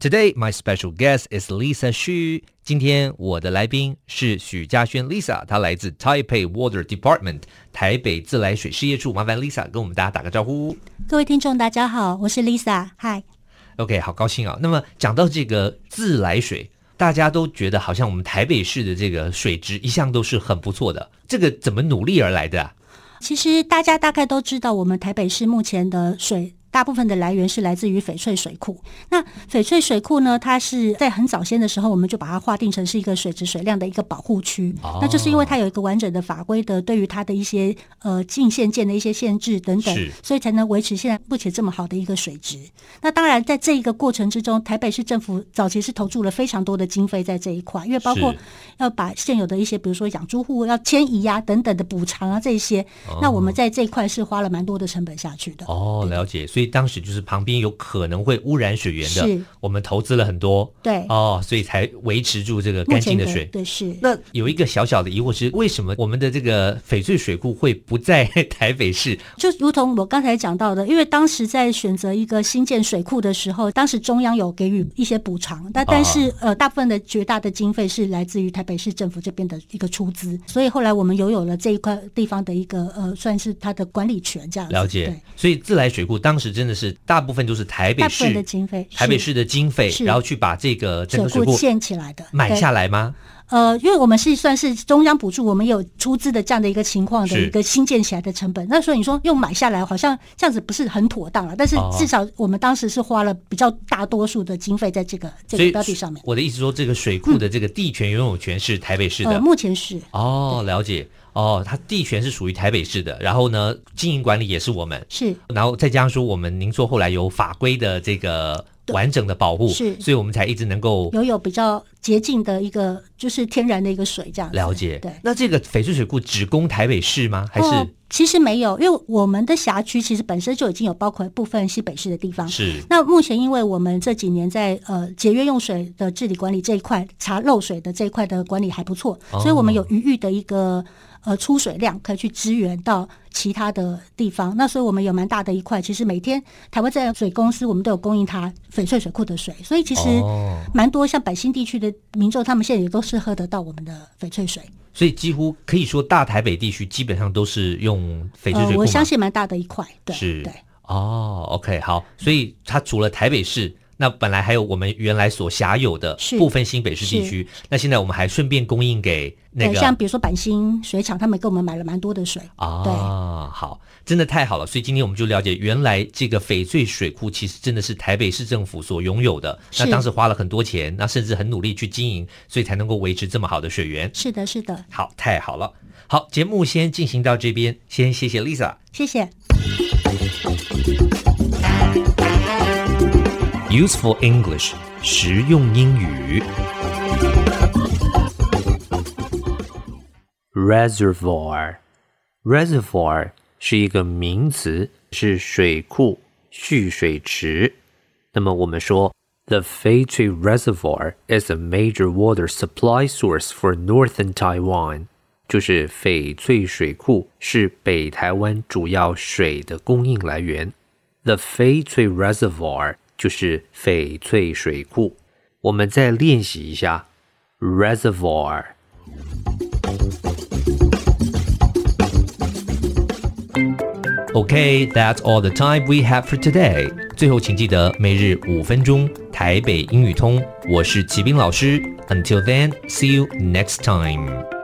Today, my special guest is Lisa Xu. 今天我的来宾是许家轩 Lisa，她来自 Taipei Water Department 台北自来水事业处。麻烦 Lisa 跟我们大家打个招呼。各位听众，大家好，我是 Lisa。Hi。OK，好高兴啊。那么讲到这个自来水，大家都觉得好像我们台北市的这个水质一向都是很不错的。这个怎么努力而来的啊？其实大家大概都知道，我们台北市目前的水。大部分的来源是来自于翡翠水库。那翡翠水库呢，它是在很早先的时候，我们就把它划定成是一个水质水量的一个保护区。哦、那就是因为它有一个完整的法规的对于它的一些呃进线件的一些限制等等，所以才能维持现在目前这么好的一个水质。那当然，在这一个过程之中，台北市政府早期是投注了非常多的经费在这一块，因为包括要把现有的一些，比如说养猪户要迁移呀、啊、等等的补偿啊这些，哦、那我们在这一块是花了蛮多的成本下去的。哦，了解。所以当时就是旁边有可能会污染水源的，我们投资了很多，对哦，所以才维持住这个干净的水。对，是。那有一个小小的疑惑是，为什么我们的这个翡翠水库会不在 台北市？就如同我刚才讲到的，因为当时在选择一个新建水库的时候，当时中央有给予一些补偿，但但是、哦、呃，大部分的绝大的经费是来自于台北市政府这边的一个出资，所以后来我们拥有了这一块地方的一个呃，算是它的管理权这样子。了解。所以自来水库当时真的是大。部分都是台北市的经费，台北市的经费，然后去把这个整个水库建起来的，买下来吗？呃，因为我们是算是中央补助，我们有出资的这样的一个情况的一个新建起来的成本。那所以你说用买下来，好像这样子不是很妥当了。但是至少我们当时是花了比较大多数的经费在这个这个标的上面。我的意思说，这个水库的这个地权拥有权是台北市的，呃，目前是。哦，了解。哦，它地权是属于台北市的，然后呢，经营管理也是我们，是，然后再加上说我们您说后来有法规的这个完整的保护，是，所以我们才一直能够拥有比较洁净的一个就是天然的一个水这样。了解，对。那这个翡翠水库只供台北市吗？还是？哦，其实没有，因为我们的辖区其实本身就已经有包括部分西北市的地方。是。那目前因为我们这几年在呃节约用水的治理管理这一块，查漏水的这一块的管理还不错，哦，所以我们有余裕的一个。呃，出水量可以去支援到其他的地方，那所以我们有蛮大的一块。其实每天台湾自来水公司我们都有供应它翡翠水库的水，所以其实蛮多像百兴地区的民众，他们现在也都是喝得到我们的翡翠水。所以几乎可以说，大台北地区基本上都是用翡翠水。呃，我相信蛮大的一块，对，是，对。哦，OK，好，所以它除了台北市。那本来还有我们原来所辖有的部分新北市地区，那现在我们还顺便供应给那个，像比如说板新水厂，他们给我们买了蛮多的水啊。对，好，真的太好了。所以今天我们就了解，原来这个翡翠水库其实真的是台北市政府所拥有的。那当时花了很多钱，那甚至很努力去经营，所以才能够维持这么好的水源。是的，是的。好，太好了。好，节目先进行到这边，先谢谢 Lisa，谢谢。Useful English，实用英语。Reservoir，reservoir 是一个名词，是水库、蓄水池。那么我们说，The 翡翠 Reservoir is a major water supply source for northern Taiwan，就是翡翠水库是北台湾主要水的供应来源。The 翡翠 Reservoir。 就是翡翠水库，我们再练习一下 reservoir。Okay, that's all the time we have for today。最后，请记得每日五分钟台北英语通，我是齐斌老师。Until then, see you next time.